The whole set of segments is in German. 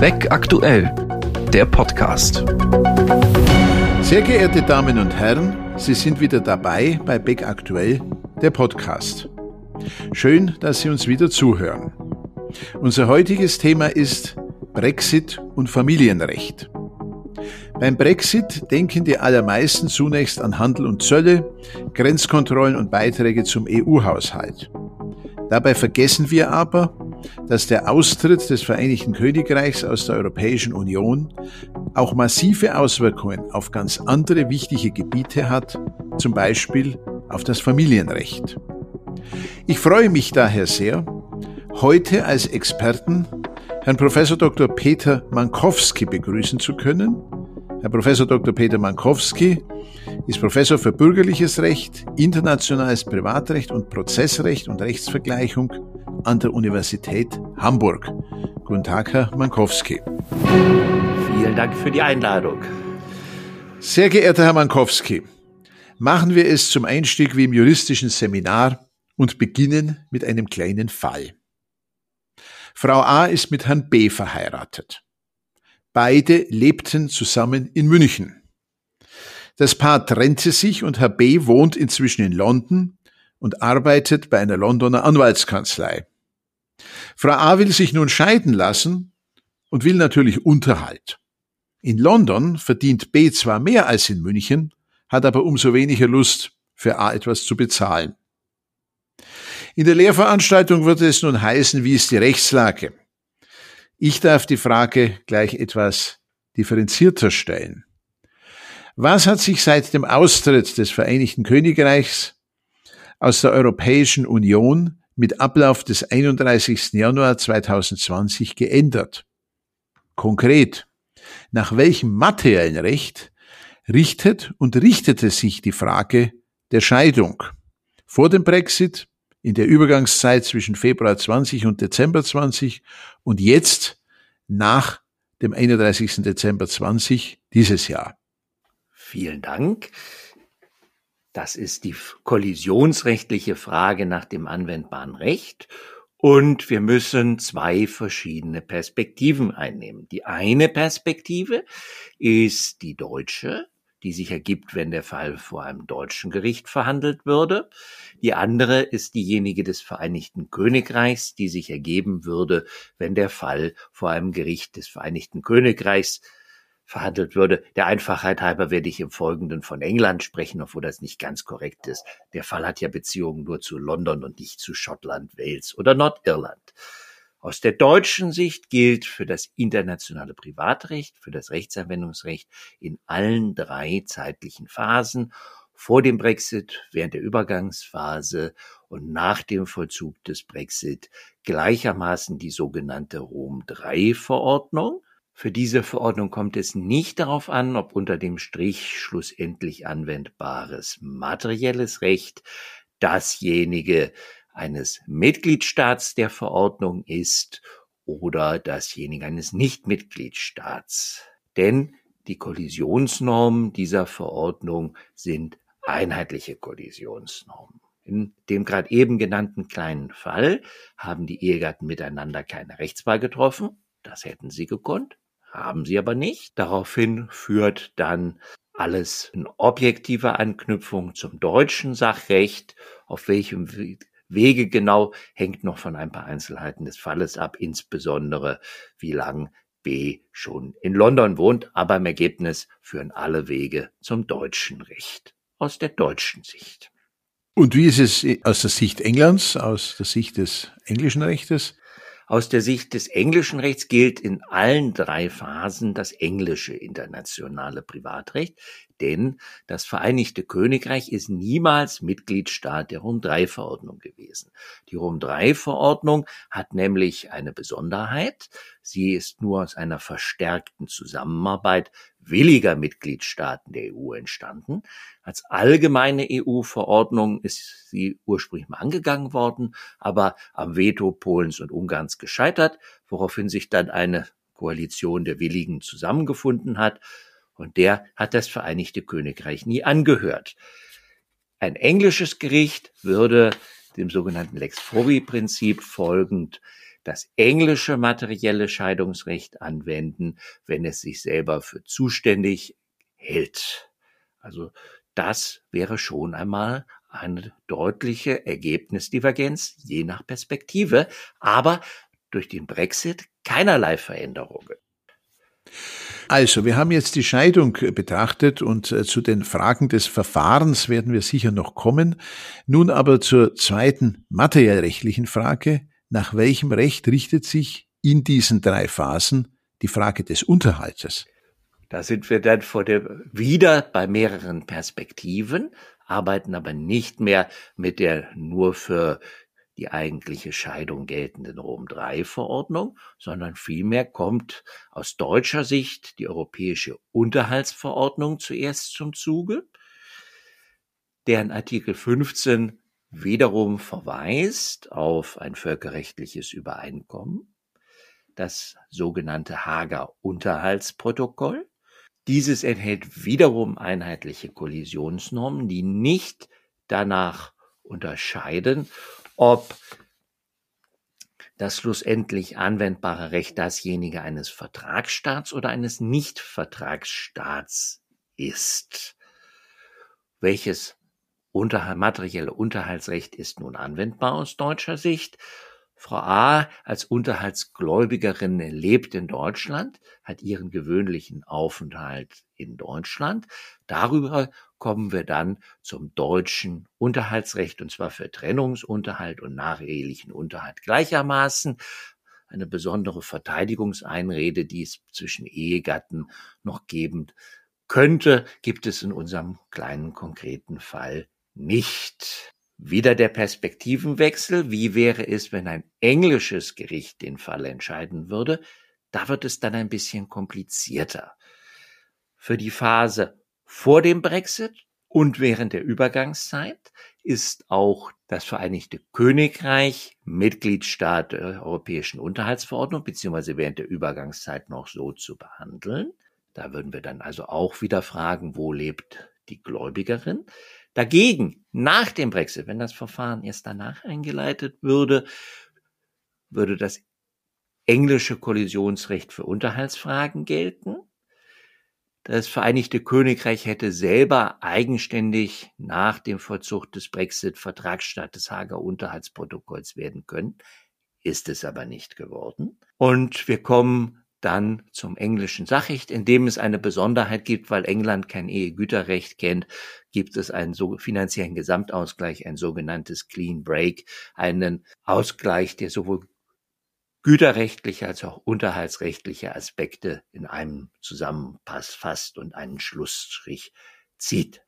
Weg aktuell, der Podcast. Sehr geehrte Damen und Herren, Sie sind wieder dabei bei Beck aktuell, der Podcast. Schön, dass Sie uns wieder zuhören. Unser heutiges Thema ist Brexit und Familienrecht. Beim Brexit denken die allermeisten zunächst an Handel und Zölle, Grenzkontrollen und Beiträge zum EU-Haushalt. Dabei vergessen wir aber, dass der Austritt des Vereinigten Königreichs aus der Europäischen Union auch massive Auswirkungen auf ganz andere wichtige Gebiete hat, zum Beispiel auf das Familienrecht. Ich freue mich daher sehr, heute als Experten Herrn Professor Dr. Peter Mankowski begrüßen zu können. Herr Professor Dr. Peter Mankowski ist Professor für bürgerliches Recht, internationales Privatrecht und Prozessrecht und Rechtsvergleichung an der Universität Hamburg. Guten Tag, Herr Mankowski. Vielen Dank für die Einladung. Sehr geehrter Herr Mankowski, machen wir es zum Einstieg wie im juristischen Seminar und beginnen mit einem kleinen Fall. Frau A ist mit Herrn B verheiratet. Beide lebten zusammen in München. Das Paar trennte sich und Herr B wohnt inzwischen in London und arbeitet bei einer Londoner Anwaltskanzlei. Frau A will sich nun scheiden lassen und will natürlich Unterhalt. In London verdient B zwar mehr als in München, hat aber umso weniger Lust, für A etwas zu bezahlen. In der Lehrveranstaltung würde es nun heißen, wie ist die Rechtslage? Ich darf die Frage gleich etwas differenzierter stellen. Was hat sich seit dem Austritt des Vereinigten Königreichs aus der Europäischen Union mit Ablauf des 31. Januar 2020 geändert. Konkret, nach welchem materiellen Recht richtet und richtete sich die Frage der Scheidung vor dem Brexit, in der Übergangszeit zwischen Februar 20 und Dezember 20 und jetzt nach dem 31. Dezember 20 dieses Jahr. Vielen Dank. Das ist die kollisionsrechtliche Frage nach dem anwendbaren Recht. Und wir müssen zwei verschiedene Perspektiven einnehmen. Die eine Perspektive ist die deutsche, die sich ergibt, wenn der Fall vor einem deutschen Gericht verhandelt würde. Die andere ist diejenige des Vereinigten Königreichs, die sich ergeben würde, wenn der Fall vor einem Gericht des Vereinigten Königreichs verhandelt würde. Der Einfachheit halber werde ich im Folgenden von England sprechen, obwohl das nicht ganz korrekt ist. Der Fall hat ja Beziehungen nur zu London und nicht zu Schottland, Wales oder Nordirland. Aus der deutschen Sicht gilt für das internationale Privatrecht, für das Rechtsanwendungsrecht in allen drei zeitlichen Phasen vor dem Brexit, während der Übergangsphase und nach dem Vollzug des Brexit gleichermaßen die sogenannte Rom III Verordnung, für diese Verordnung kommt es nicht darauf an, ob unter dem Strich schlussendlich anwendbares materielles Recht dasjenige eines Mitgliedstaats der Verordnung ist oder dasjenige eines Nichtmitgliedstaats. Denn die Kollisionsnormen dieser Verordnung sind einheitliche Kollisionsnormen. In dem gerade eben genannten kleinen Fall haben die Ehegatten miteinander keine Rechtswahl getroffen. Das hätten sie gekonnt haben sie aber nicht. Daraufhin führt dann alles in objektiver Anknüpfung zum deutschen Sachrecht. Auf welchem Wege genau hängt noch von ein paar Einzelheiten des Falles ab, insbesondere wie lang B schon in London wohnt, aber im Ergebnis führen alle Wege zum deutschen Recht aus der deutschen Sicht. Und wie ist es aus der Sicht Englands, aus der Sicht des englischen Rechtes? Aus der Sicht des englischen Rechts gilt in allen drei Phasen das englische internationale Privatrecht, denn das Vereinigte Königreich ist niemals Mitgliedstaat der Rom-III-Verordnung gewesen. Die Rom-III-Verordnung hat nämlich eine Besonderheit. Sie ist nur aus einer verstärkten Zusammenarbeit williger Mitgliedstaaten der EU entstanden. Als allgemeine EU-Verordnung ist sie ursprünglich mal angegangen worden, aber am Veto Polens und Ungarns gescheitert, woraufhin sich dann eine Koalition der Willigen zusammengefunden hat und der hat das Vereinigte Königreich nie angehört. Ein englisches Gericht würde dem sogenannten Lex Fori-Prinzip folgend das englische materielle Scheidungsrecht anwenden, wenn es sich selber für zuständig hält. Also das wäre schon einmal eine deutliche Ergebnisdivergenz, je nach Perspektive, aber durch den Brexit keinerlei Veränderungen. Also, wir haben jetzt die Scheidung betrachtet und äh, zu den Fragen des Verfahrens werden wir sicher noch kommen. Nun aber zur zweiten materiellrechtlichen Frage. Nach welchem Recht richtet sich in diesen drei Phasen die Frage des Unterhaltes? Da sind wir dann vor der, wieder bei mehreren Perspektiven, arbeiten aber nicht mehr mit der nur für die eigentliche Scheidung geltenden Rom III Verordnung, sondern vielmehr kommt aus deutscher Sicht die europäische Unterhaltsverordnung zuerst zum Zuge, deren Artikel 15 wiederum verweist auf ein völkerrechtliches Übereinkommen, das sogenannte Hager Unterhaltsprotokoll. Dieses enthält wiederum einheitliche Kollisionsnormen, die nicht danach unterscheiden, ob das schlussendlich anwendbare Recht dasjenige eines Vertragsstaats oder eines Nichtvertragsstaats ist. Welches Unterhalt, materielle Unterhaltsrecht ist nun anwendbar aus deutscher Sicht? Frau A als Unterhaltsgläubigerin lebt in Deutschland, hat ihren gewöhnlichen Aufenthalt in Deutschland. Darüber kommen wir dann zum deutschen Unterhaltsrecht, und zwar für Trennungsunterhalt und nachehelichen Unterhalt gleichermaßen. Eine besondere Verteidigungseinrede, die es zwischen Ehegatten noch geben könnte, gibt es in unserem kleinen konkreten Fall nicht. Wieder der Perspektivenwechsel. Wie wäre es, wenn ein englisches Gericht den Fall entscheiden würde? Da wird es dann ein bisschen komplizierter. Für die Phase vor dem Brexit und während der Übergangszeit ist auch das Vereinigte Königreich Mitgliedstaat der Europäischen Unterhaltsverordnung, beziehungsweise während der Übergangszeit noch so zu behandeln. Da würden wir dann also auch wieder fragen, wo lebt die Gläubigerin? Dagegen, nach dem Brexit, wenn das Verfahren erst danach eingeleitet würde, würde das englische Kollisionsrecht für Unterhaltsfragen gelten das Vereinigte Königreich hätte selber eigenständig nach dem Vollzug des Brexit Vertragsstaat des Hager Unterhaltsprotokolls werden können, ist es aber nicht geworden. Und wir kommen dann zum englischen Sachrecht, in dem es eine Besonderheit gibt, weil England kein Ehegüterrecht kennt, gibt es einen so finanziellen Gesamtausgleich, ein sogenanntes Clean Break, einen Ausgleich, der sowohl güterrechtliche als auch unterhaltsrechtliche Aspekte in einem Zusammenpass fasst und einen Schlussstrich zieht.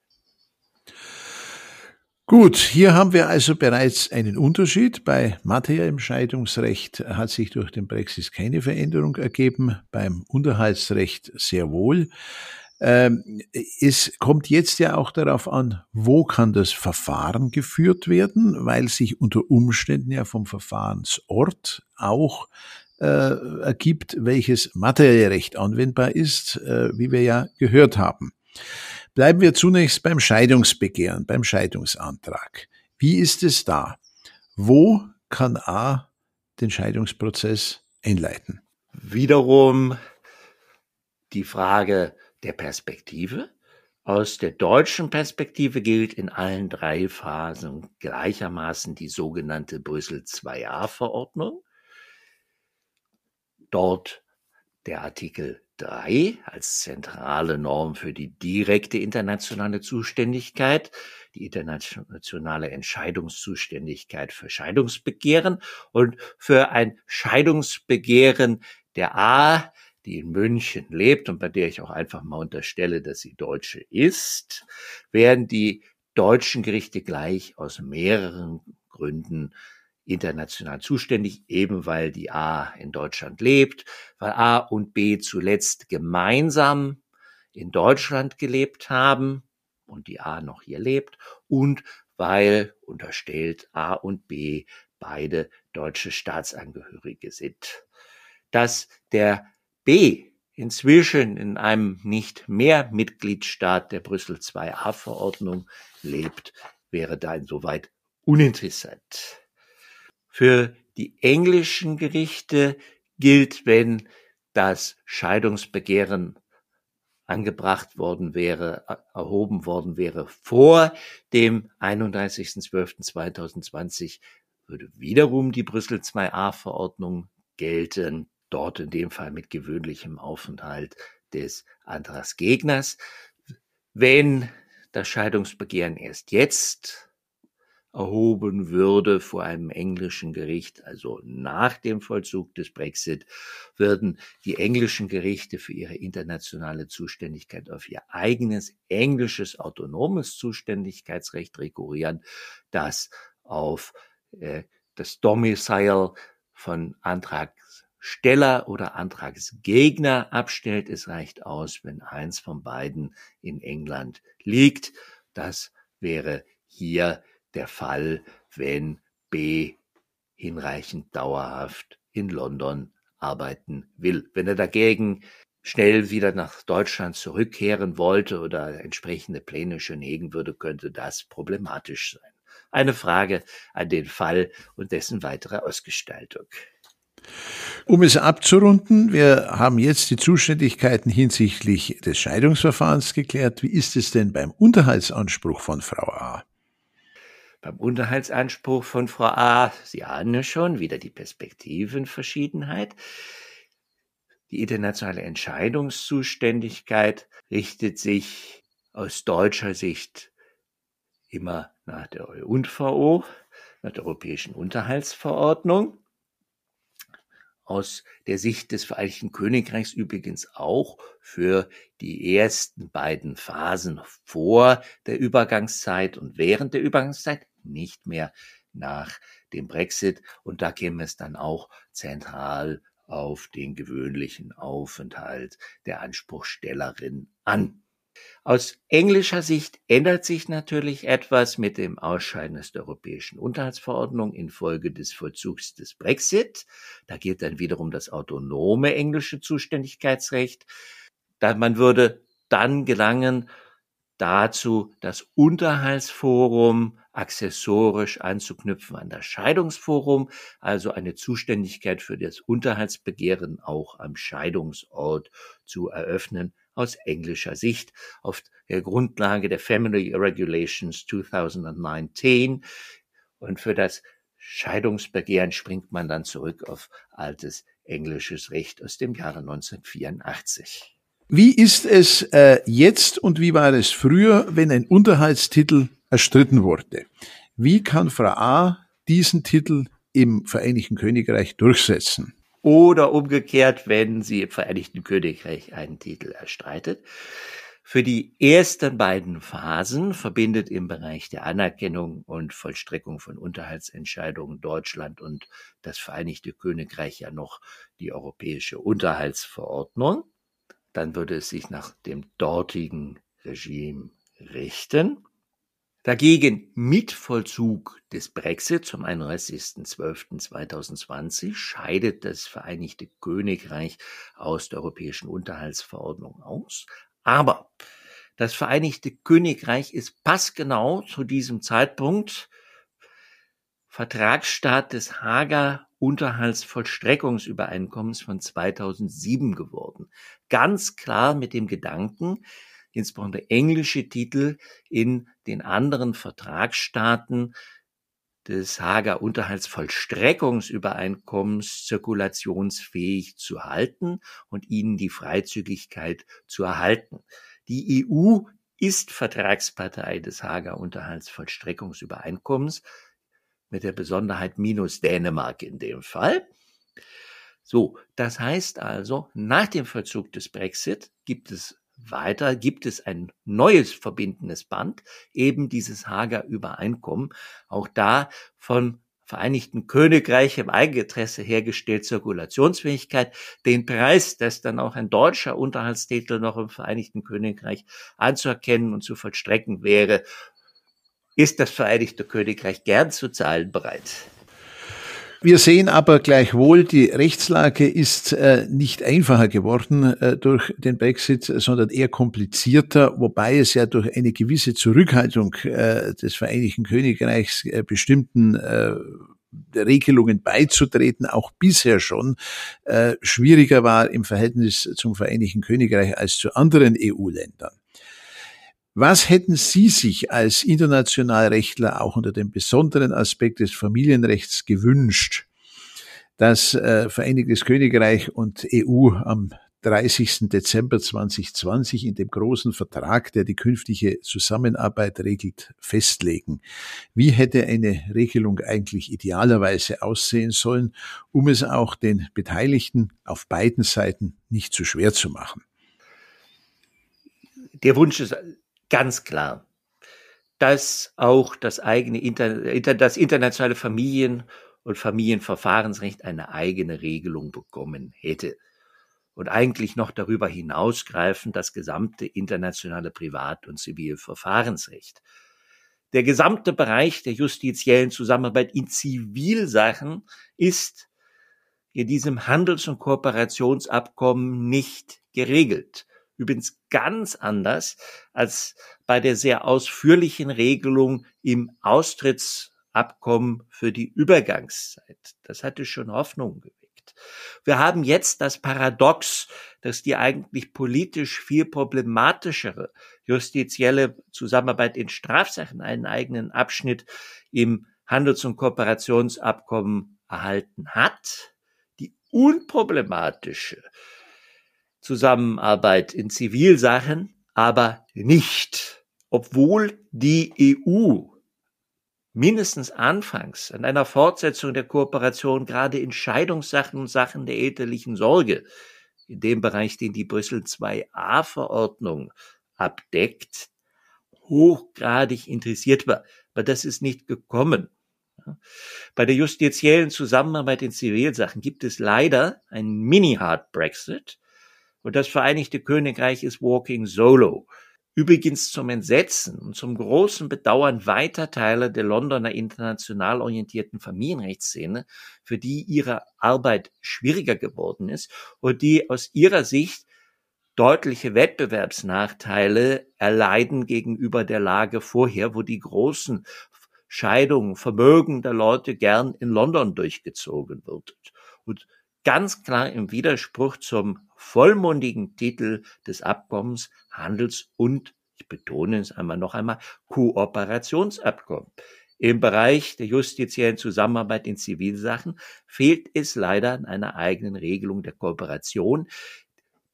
Gut, hier haben wir also bereits einen Unterschied. Bei materiellem Scheidungsrecht hat sich durch den Brexit keine Veränderung ergeben, beim Unterhaltsrecht sehr wohl. Ähm, es kommt jetzt ja auch darauf an, wo kann das Verfahren geführt werden, weil sich unter Umständen ja vom Verfahrensort auch äh, ergibt, welches materielle Recht anwendbar ist, äh, wie wir ja gehört haben. Bleiben wir zunächst beim Scheidungsbegehren, beim Scheidungsantrag. Wie ist es da? Wo kann A den Scheidungsprozess einleiten? Wiederum die Frage, der Perspektive. Aus der deutschen Perspektive gilt in allen drei Phasen gleichermaßen die sogenannte Brüssel IIa Verordnung. Dort der Artikel 3 als zentrale Norm für die direkte internationale Zuständigkeit, die internationale Entscheidungszuständigkeit für Scheidungsbegehren und für ein Scheidungsbegehren der A die in München lebt und bei der ich auch einfach mal unterstelle, dass sie Deutsche ist, werden die deutschen Gerichte gleich aus mehreren Gründen international zuständig, eben weil die A in Deutschland lebt, weil A und B zuletzt gemeinsam in Deutschland gelebt haben und die A noch hier lebt und weil unterstellt A und B beide deutsche Staatsangehörige sind. Dass der B inzwischen in einem nicht mehr Mitgliedstaat der Brüssel IIa Verordnung lebt, wäre da insoweit uninteressant. Für die englischen Gerichte gilt, wenn das Scheidungsbegehren angebracht worden wäre, erhoben worden wäre vor dem 31.12.2020, würde wiederum die Brüssel 2a Verordnung gelten, dort in dem Fall mit gewöhnlichem Aufenthalt des Antragsgegners. Wenn das Scheidungsbegehren erst jetzt erhoben würde vor einem englischen Gericht, also nach dem Vollzug des Brexit, würden die englischen Gerichte für ihre internationale Zuständigkeit auf ihr eigenes englisches autonomes Zuständigkeitsrecht rekurrieren, das auf äh, das Domicile von Antragsteller oder Antragsgegner abstellt. Es reicht aus, wenn eins von beiden in England liegt. Das wäre hier der Fall, wenn B hinreichend dauerhaft in London arbeiten will. Wenn er dagegen schnell wieder nach Deutschland zurückkehren wollte oder entsprechende Pläne schon hegen würde, könnte das problematisch sein. Eine Frage an den Fall und dessen weitere Ausgestaltung. Um es abzurunden, wir haben jetzt die Zuständigkeiten hinsichtlich des Scheidungsverfahrens geklärt. Wie ist es denn beim Unterhaltsanspruch von Frau A? Beim Unterhaltsanspruch von Frau A, Sie ahnen schon, wieder die Perspektivenverschiedenheit. Die internationale Entscheidungszuständigkeit richtet sich aus deutscher Sicht immer nach der EUNVO, nach der Europäischen Unterhaltsverordnung. Aus der Sicht des Vereinigten Königreichs übrigens auch für die ersten beiden Phasen vor der Übergangszeit und während der Übergangszeit nicht mehr nach dem Brexit. Und da käme es dann auch zentral auf den gewöhnlichen Aufenthalt der Anspruchstellerin an. Aus englischer Sicht ändert sich natürlich etwas mit dem Ausscheiden aus der Europäischen Unterhaltsverordnung infolge des Vollzugs des Brexit. Da gilt dann wiederum das autonome englische Zuständigkeitsrecht. Da man würde dann gelangen dazu, das Unterhaltsforum accessorisch anzuknüpfen an das Scheidungsforum, also eine Zuständigkeit für das Unterhaltsbegehren auch am Scheidungsort zu eröffnen aus englischer Sicht auf der Grundlage der Family Regulations 2019 und für das Scheidungsbegehren springt man dann zurück auf altes englisches Recht aus dem Jahre 1984. Wie ist es äh, jetzt und wie war es früher, wenn ein Unterhaltstitel erstritten wurde? Wie kann Frau A diesen Titel im Vereinigten Königreich durchsetzen? Oder umgekehrt, wenn sie im Vereinigten Königreich einen Titel erstreitet. Für die ersten beiden Phasen verbindet im Bereich der Anerkennung und Vollstreckung von Unterhaltsentscheidungen Deutschland und das Vereinigte Königreich ja noch die Europäische Unterhaltsverordnung dann würde es sich nach dem dortigen Regime richten. Dagegen mit Vollzug des Brexit zum 31.12.2020 scheidet das Vereinigte Königreich aus der Europäischen Unterhaltsverordnung aus. Aber das Vereinigte Königreich ist passgenau zu diesem Zeitpunkt Vertragsstaat des Hager Unterhaltsvollstreckungsübereinkommens von 2007 geworden. Ganz klar mit dem Gedanken, insbesondere englische Titel in den anderen Vertragsstaaten des Hager Unterhaltsvollstreckungsübereinkommens zirkulationsfähig zu halten und ihnen die Freizügigkeit zu erhalten. Die EU ist Vertragspartei des Hager Unterhaltsvollstreckungsübereinkommens mit der Besonderheit minus Dänemark in dem Fall. So, das heißt also, nach dem Vollzug des Brexit gibt es weiter, gibt es ein neues verbindendes Band, eben dieses Hager Übereinkommen, auch da von Vereinigten Königreich im Eigeninteresse hergestellt Zirkulationsfähigkeit, den Preis, dass dann auch ein deutscher Unterhaltstitel noch im Vereinigten Königreich anzuerkennen und zu vollstrecken wäre, ist das Vereinigte Königreich gern zu zahlen bereit. Wir sehen aber gleichwohl, die Rechtslage ist äh, nicht einfacher geworden äh, durch den Brexit, sondern eher komplizierter, wobei es ja durch eine gewisse Zurückhaltung äh, des Vereinigten Königreichs äh, bestimmten äh, Regelungen beizutreten, auch bisher schon äh, schwieriger war im Verhältnis zum Vereinigten Königreich als zu anderen EU-Ländern. Was hätten Sie sich als Internationalrechtler auch unter dem besonderen Aspekt des Familienrechts gewünscht, dass äh, Vereinigtes Königreich und EU am 30. Dezember 2020 in dem großen Vertrag, der die künftige Zusammenarbeit regelt, festlegen. Wie hätte eine Regelung eigentlich idealerweise aussehen sollen, um es auch den Beteiligten auf beiden Seiten nicht zu schwer zu machen? Der Wunsch ist ganz klar, dass auch das eigene Inter das internationale Familien- und Familienverfahrensrecht eine eigene Regelung bekommen hätte und eigentlich noch darüber hinausgreifend das gesamte internationale Privat- und Zivilverfahrensrecht. Der gesamte Bereich der justiziellen Zusammenarbeit in Zivilsachen ist in diesem Handels- und Kooperationsabkommen nicht geregelt. Übrigens ganz anders als bei der sehr ausführlichen Regelung im Austrittsabkommen für die Übergangszeit. Das hatte schon Hoffnung wir haben jetzt das Paradox, dass die eigentlich politisch viel problematischere justizielle Zusammenarbeit in Strafsachen einen eigenen Abschnitt im Handels- und Kooperationsabkommen erhalten hat. Die unproblematische Zusammenarbeit in Zivilsachen aber nicht, obwohl die EU mindestens anfangs an einer Fortsetzung der Kooperation gerade in Scheidungssachen und Sachen der elterlichen Sorge, in dem Bereich, den die Brüssel 2a Verordnung abdeckt, hochgradig interessiert war. Aber das ist nicht gekommen. Bei der justiziellen Zusammenarbeit in Zivilsachen gibt es leider einen Mini-Hard Brexit und das Vereinigte Königreich ist walking solo. Übrigens zum Entsetzen und zum großen Bedauern weiter Teile der Londoner international orientierten Familienrechtsszene, für die ihre Arbeit schwieriger geworden ist und die aus ihrer Sicht deutliche Wettbewerbsnachteile erleiden gegenüber der Lage vorher, wo die großen Scheidungen vermögender Leute gern in London durchgezogen wird. Und ganz klar im Widerspruch zum vollmundigen Titel des Abkommens Handels- und, ich betone es einmal noch einmal, Kooperationsabkommen. Im Bereich der justiziellen Zusammenarbeit in Zivilsachen fehlt es leider an einer eigenen Regelung der Kooperation.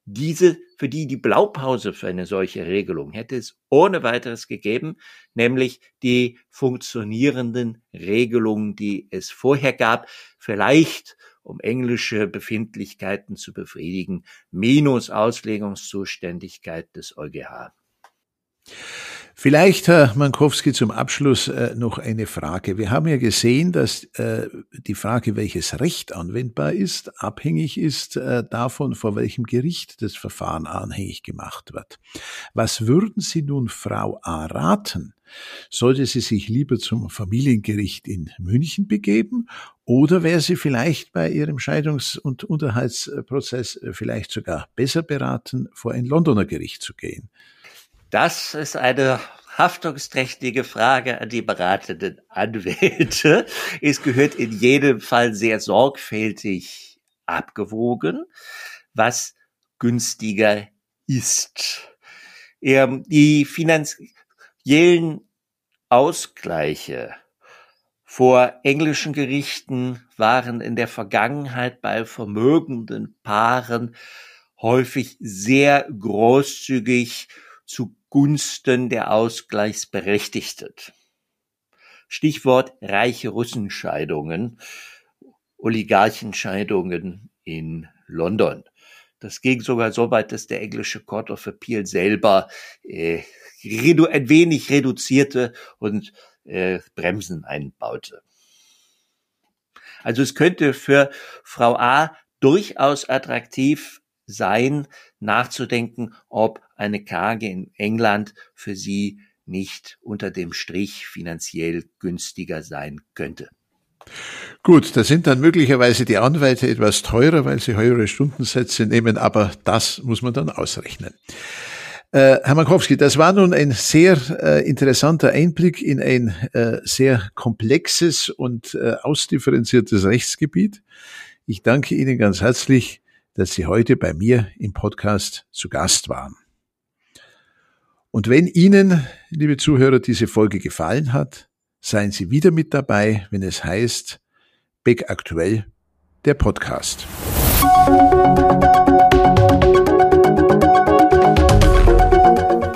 Diese, für die die Blaupause für eine solche Regelung hätte es ohne weiteres gegeben, nämlich die funktionierenden Regelungen, die es vorher gab, vielleicht um englische Befindlichkeiten zu befriedigen, minus Auslegungszuständigkeit des EuGH. Vielleicht, Herr Mankowski, zum Abschluss äh, noch eine Frage. Wir haben ja gesehen, dass äh, die Frage, welches Recht anwendbar ist, abhängig ist äh, davon, vor welchem Gericht das Verfahren anhängig gemacht wird. Was würden Sie nun Frau A raten? Sollte sie sich lieber zum Familiengericht in München begeben oder wäre sie vielleicht bei ihrem Scheidungs- und Unterhaltsprozess äh, vielleicht sogar besser beraten, vor ein Londoner Gericht zu gehen? Das ist eine haftungsträchtige Frage an die beratenden Anwälte. Es gehört in jedem Fall sehr sorgfältig abgewogen, was günstiger ist. Ähm, die finanziellen Ausgleiche vor englischen Gerichten waren in der Vergangenheit bei vermögenden Paaren häufig sehr großzügig zugunsten der Ausgleichsberechtigten. Stichwort reiche Russenscheidungen, Oligarchenscheidungen in London. Das ging sogar so weit, dass der englische Court of Appeal selber äh, ein wenig reduzierte und äh, Bremsen einbaute. Also es könnte für Frau A durchaus attraktiv sein, nachzudenken, ob eine Klage in England für sie nicht unter dem Strich finanziell günstiger sein könnte. Gut, da sind dann möglicherweise die Anwälte etwas teurer, weil sie höhere Stundensätze nehmen, aber das muss man dann ausrechnen. Äh, Herr Mankowski, das war nun ein sehr äh, interessanter Einblick in ein äh, sehr komplexes und äh, ausdifferenziertes Rechtsgebiet. Ich danke Ihnen ganz herzlich, dass Sie heute bei mir im Podcast zu Gast waren. Und wenn Ihnen, liebe Zuhörer, diese Folge gefallen hat, seien Sie wieder mit dabei, wenn es heißt Beck aktuell, der Podcast.